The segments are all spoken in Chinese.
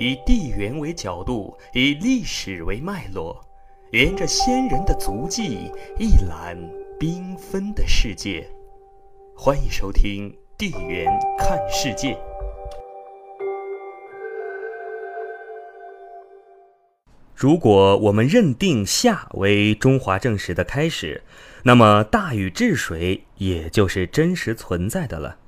以地缘为角度，以历史为脉络，沿着先人的足迹，一览缤纷的世界。欢迎收听《地缘看世界》。如果我们认定夏为中华正史的开始，那么大禹治水也就是真实存在的了。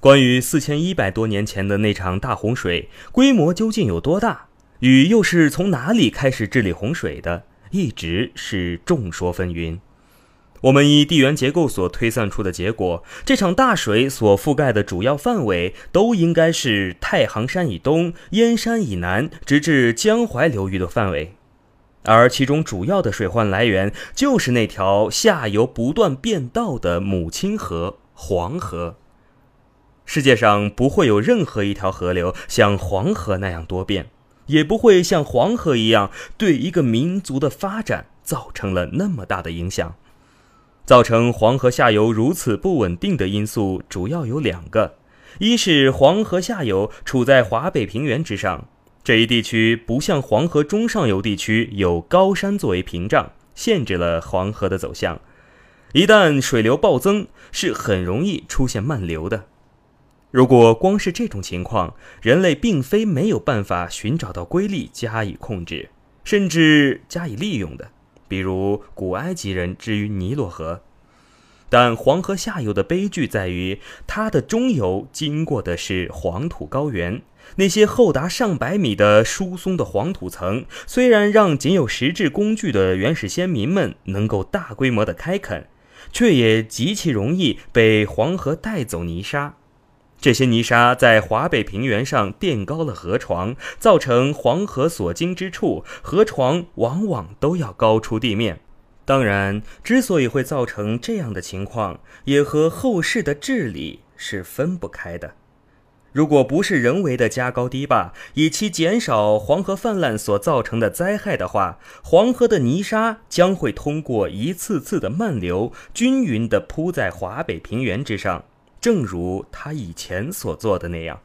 关于四千一百多年前的那场大洪水，规模究竟有多大？禹又是从哪里开始治理洪水的？一直是众说纷纭。我们以地缘结构所推算出的结果，这场大水所覆盖的主要范围，都应该是太行山以东、燕山以南，直至江淮流域的范围。而其中主要的水患来源，就是那条下游不断变道的母亲河——黄河。世界上不会有任何一条河流像黄河那样多变，也不会像黄河一样对一个民族的发展造成了那么大的影响。造成黄河下游如此不稳定的因素主要有两个：一是黄河下游处在华北平原之上，这一地区不像黄河中上游地区有高山作为屏障，限制了黄河的走向。一旦水流暴增，是很容易出现漫流的。如果光是这种情况，人类并非没有办法寻找到规律加以控制，甚至加以利用的，比如古埃及人之于尼罗河。但黄河下游的悲剧在于，它的中游经过的是黄土高原，那些厚达上百米的疏松的黄土层，虽然让仅有石质工具的原始先民们能够大规模的开垦，却也极其容易被黄河带走泥沙。这些泥沙在华北平原上垫高了河床，造成黄河所经之处，河床往往都要高出地面。当然，之所以会造成这样的情况，也和后世的治理是分不开的。如果不是人为的加高堤坝，以期减少黄河泛滥所造成的灾害的话，黄河的泥沙将会通过一次次的漫流，均匀地铺在华北平原之上。正如他以前所做的那样，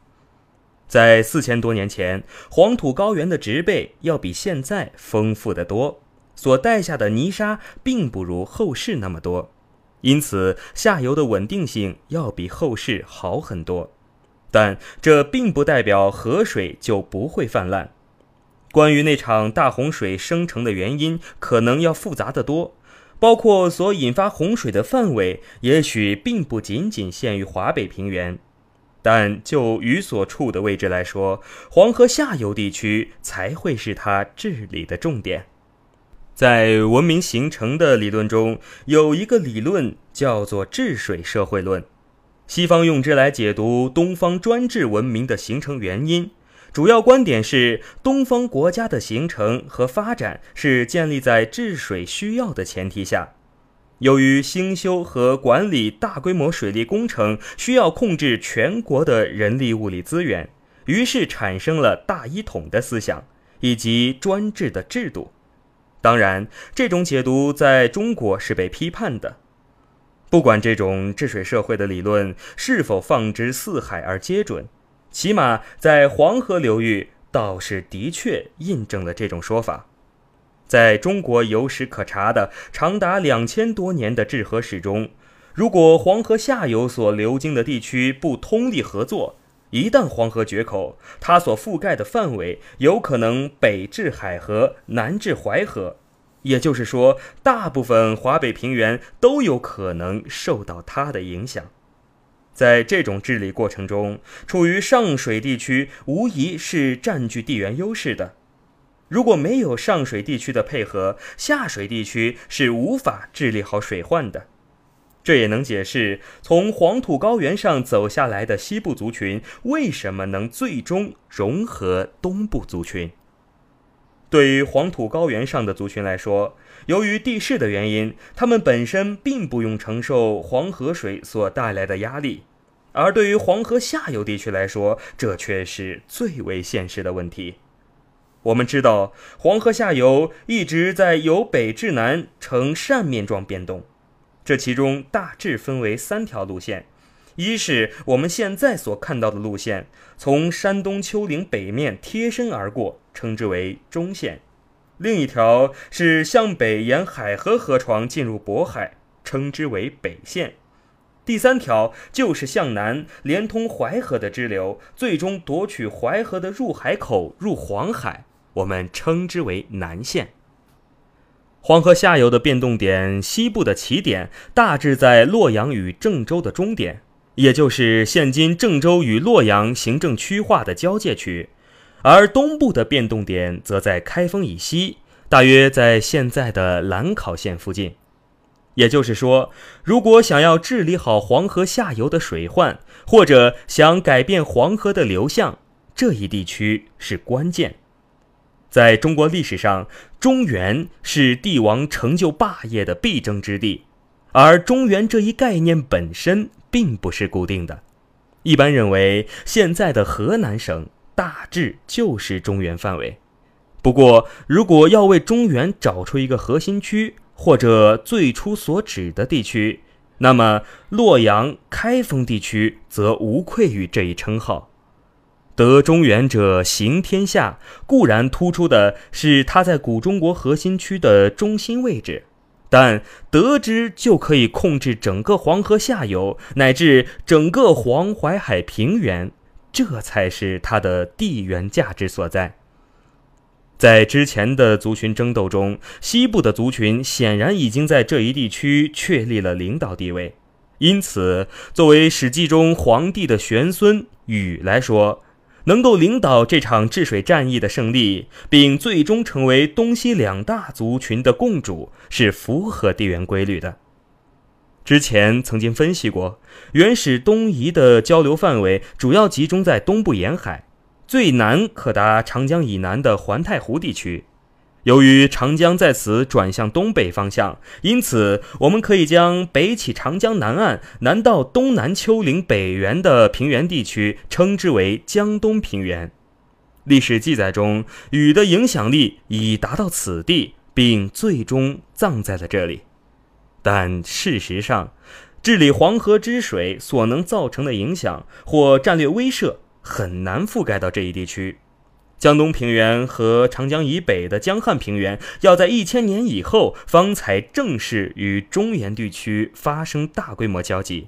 在四千多年前，黄土高原的植被要比现在丰富得多，所带下的泥沙并不如后世那么多，因此下游的稳定性要比后世好很多。但这并不代表河水就不会泛滥。关于那场大洪水生成的原因，可能要复杂得多。包括所引发洪水的范围，也许并不仅仅限于华北平原，但就禹所处的位置来说，黄河下游地区才会是他治理的重点。在文明形成的理论中，有一个理论叫做治水社会论，西方用之来解读东方专制文明的形成原因。主要观点是，东方国家的形成和发展是建立在治水需要的前提下。由于兴修和管理大规模水利工程需要控制全国的人力物力资源，于是产生了大一统的思想以及专制的制度。当然，这种解读在中国是被批判的。不管这种治水社会的理论是否放之四海而皆准。起码在黄河流域，倒是的确印证了这种说法。在中国有史可查的长达两千多年的治河史中，如果黄河下游所流经的地区不通力合作，一旦黄河决口，它所覆盖的范围有可能北至海河，南至淮河，也就是说，大部分华北平原都有可能受到它的影响。在这种治理过程中，处于上水地区无疑是占据地缘优势的。如果没有上水地区的配合，下水地区是无法治理好水患的。这也能解释从黄土高原上走下来的西部族群为什么能最终融合东部族群。对于黄土高原上的族群来说，由于地势的原因，他们本身并不用承受黄河水所带来的压力；而对于黄河下游地区来说，这却是最为现实的问题。我们知道，黄河下游一直在由北至南呈扇面状变动，这其中大致分为三条路线：一是我们现在所看到的路线，从山东丘陵北面贴身而过，称之为中线；另一条是向北沿海河河床进入渤海，称之为北线；第三条就是向南连通淮河的支流，最终夺取淮河的入海口入黄海，我们称之为南线。黄河下游的变动点，西部的起点大致在洛阳与郑州的终点。也就是现今郑州与洛阳行政区划的交界区，而东部的变动点则在开封以西，大约在现在的兰考县附近。也就是说，如果想要治理好黄河下游的水患，或者想改变黄河的流向，这一地区是关键。在中国历史上，中原是帝王成就霸业的必争之地，而中原这一概念本身。并不是固定的，一般认为现在的河南省大致就是中原范围。不过，如果要为中原找出一个核心区或者最初所指的地区，那么洛阳、开封地区则无愧于这一称号。得中原者行天下，固然突出的是它在古中国核心区的中心位置。但得之就可以控制整个黄河下游乃至整个黄淮海平原，这才是它的地缘价值所在。在之前的族群争斗中，西部的族群显然已经在这一地区确立了领导地位，因此，作为《史记》中皇帝的玄孙禹来说。能够领导这场治水战役的胜利，并最终成为东西两大族群的共主，是符合地缘规律的。之前曾经分析过，原始东夷的交流范围主要集中在东部沿海，最南可达长江以南的环太湖地区。由于长江在此转向东北方向，因此我们可以将北起长江南岸、南到东南丘陵北缘的平原地区称之为江东平原。历史记载中，禹的影响力已达到此地，并最终葬在了这里。但事实上，治理黄河之水所能造成的影响或战略威慑，很难覆盖到这一地区。江东平原和长江以北的江汉平原，要在一千年以后方才正式与中原地区发生大规模交集。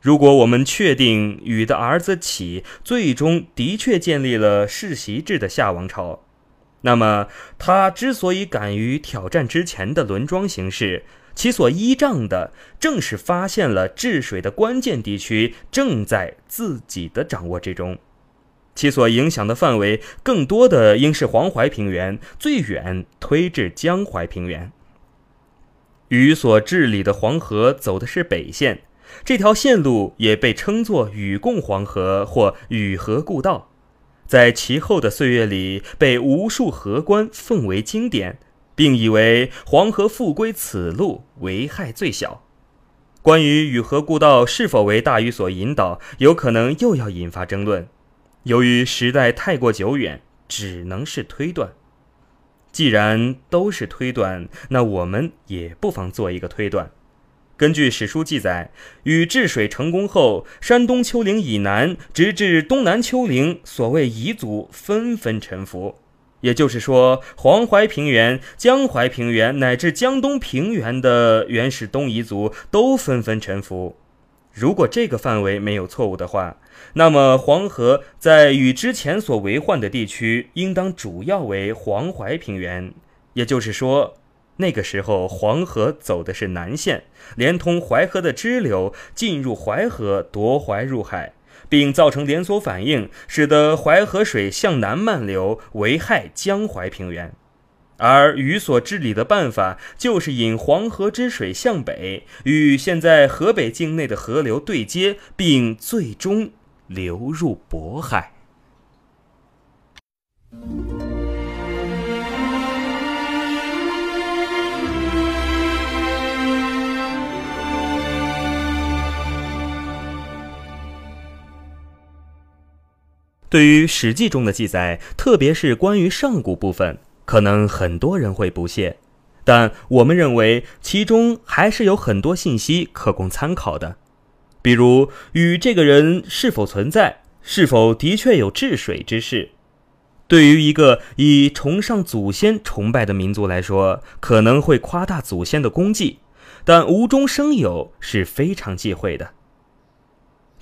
如果我们确定禹的儿子启最终的确建立了世袭制的夏王朝，那么他之所以敢于挑战之前的轮庄形式，其所依仗的正是发现了治水的关键地区正在自己的掌握之中。其所影响的范围更多的应是黄淮平原，最远推至江淮平原。禹所治理的黄河走的是北线，这条线路也被称作禹贡黄河或禹河故道，在其后的岁月里被无数河官奉为经典，并以为黄河复归此路危害最小。关于禹河故道是否为大禹所引导，有可能又要引发争论。由于时代太过久远，只能是推断。既然都是推断，那我们也不妨做一个推断。根据史书记载，禹治水成功后，山东丘陵以南直至东南丘陵所谓彝族纷纷臣服。也就是说，黄淮平原、江淮平原乃至江东平原的原始东夷族都纷纷臣服。如果这个范围没有错误的话，那么黄河在与之前所为患的地区，应当主要为黄淮平原。也就是说，那个时候黄河走的是南线，连通淮河的支流进入淮河夺淮入海，并造成连锁反应，使得淮河水向南漫流，危害江淮平原。而禹所治理的办法，就是引黄河之水向北，与现在河北境内的河流对接，并最终流入渤海。对于《史记》中的记载，特别是关于上古部分。可能很多人会不屑，但我们认为其中还是有很多信息可供参考的。比如与这个人是否存在，是否的确有治水之事。对于一个以崇尚祖先崇拜的民族来说，可能会夸大祖先的功绩，但无中生有是非常忌讳的。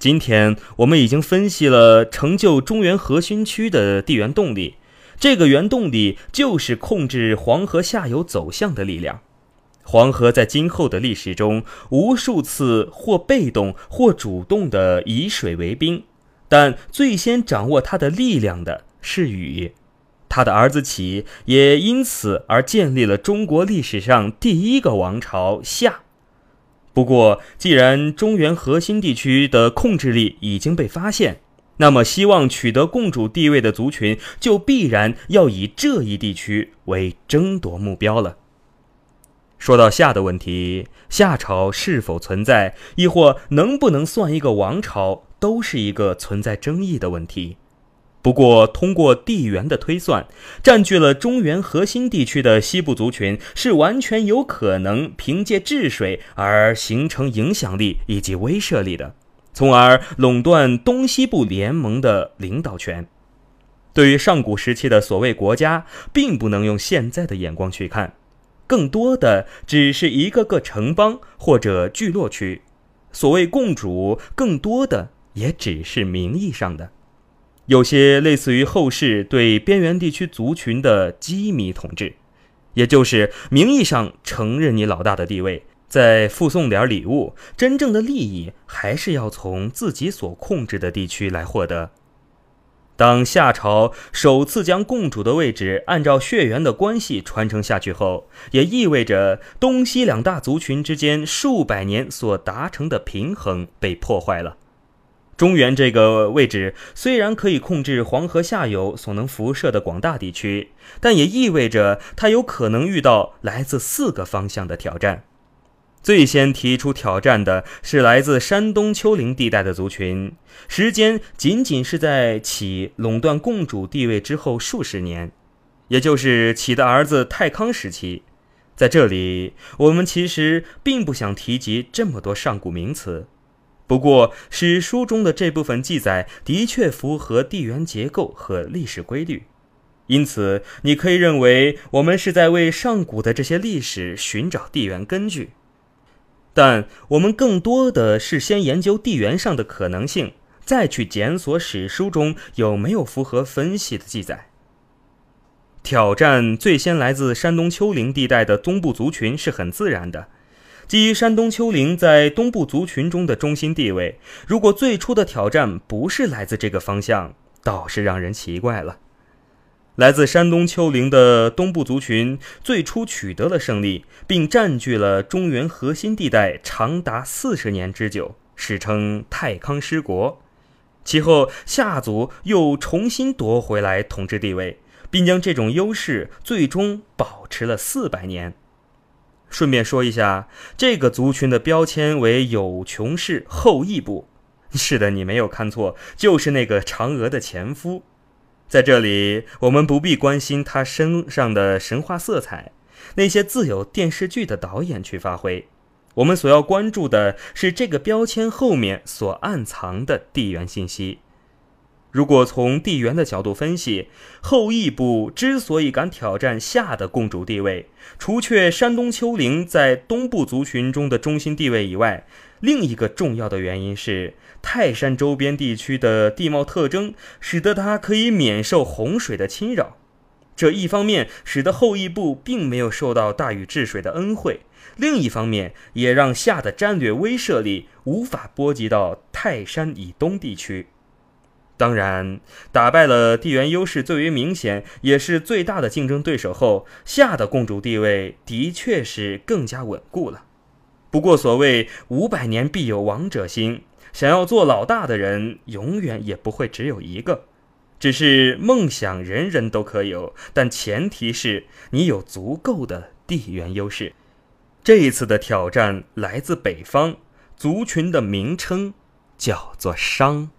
今天我们已经分析了成就中原核心区的地缘动力，这个原动力就是控制黄河下游走向的力量。黄河在今后的历史中，无数次或被动或主动地以水为兵，但最先掌握它的力量的。是禹，他的儿子启也因此而建立了中国历史上第一个王朝夏。不过，既然中原核心地区的控制力已经被发现，那么希望取得共主地位的族群就必然要以这一地区为争夺目标了。说到夏的问题，夏朝是否存在，亦或能不能算一个王朝，都是一个存在争议的问题。不过，通过地缘的推算，占据了中原核心地区的西部族群是完全有可能凭借治水而形成影响力以及威慑力的，从而垄断东西部联盟的领导权。对于上古时期的所谓国家，并不能用现在的眼光去看，更多的只是一个个城邦或者聚落区。所谓共主，更多的也只是名义上的。有些类似于后世对边缘地区族群的羁縻统治，也就是名义上承认你老大的地位，再附送点礼物，真正的利益还是要从自己所控制的地区来获得。当夏朝首次将共主的位置按照血缘的关系传承下去后，也意味着东西两大族群之间数百年所达成的平衡被破坏了。中原这个位置虽然可以控制黄河下游所能辐射的广大地区，但也意味着它有可能遇到来自四个方向的挑战。最先提出挑战的是来自山东丘陵地带的族群，时间仅仅是在启垄断共主地位之后数十年，也就是启的儿子太康时期。在这里，我们其实并不想提及这么多上古名词。不过，史书中的这部分记载的确符合地缘结构和历史规律，因此你可以认为我们是在为上古的这些历史寻找地缘根据。但我们更多的是先研究地缘上的可能性，再去检索史书中有没有符合分析的记载。挑战最先来自山东丘陵地带的东部族群是很自然的。基于山东丘陵在东部族群中的中心地位，如果最初的挑战不是来自这个方向，倒是让人奇怪了。来自山东丘陵的东部族群最初取得了胜利，并占据了中原核心地带长达四十年之久，史称太康失国。其后夏族又重新夺回来统治地位，并将这种优势最终保持了四百年。顺便说一下，这个族群的标签为有穷氏后裔部。是的，你没有看错，就是那个嫦娥的前夫。在这里，我们不必关心他身上的神话色彩，那些自有电视剧的导演去发挥。我们所要关注的是这个标签后面所暗藏的地缘信息。如果从地缘的角度分析，后羿部之所以敢挑战夏的共主地位，除却山东丘陵在东部族群中的中心地位以外，另一个重要的原因是泰山周边地区的地貌特征，使得它可以免受洪水的侵扰。这一方面使得后羿部并没有受到大禹治水的恩惠，另一方面也让夏的战略威慑力无法波及到泰山以东地区。当然，打败了地缘优势最为明显也是最大的竞争对手后，夏的共主地位的确是更加稳固了。不过，所谓五百年必有王者兴，想要做老大的人永远也不会只有一个。只是梦想人人都可有，但前提是你有足够的地缘优势。这一次的挑战来自北方，族群的名称叫做商。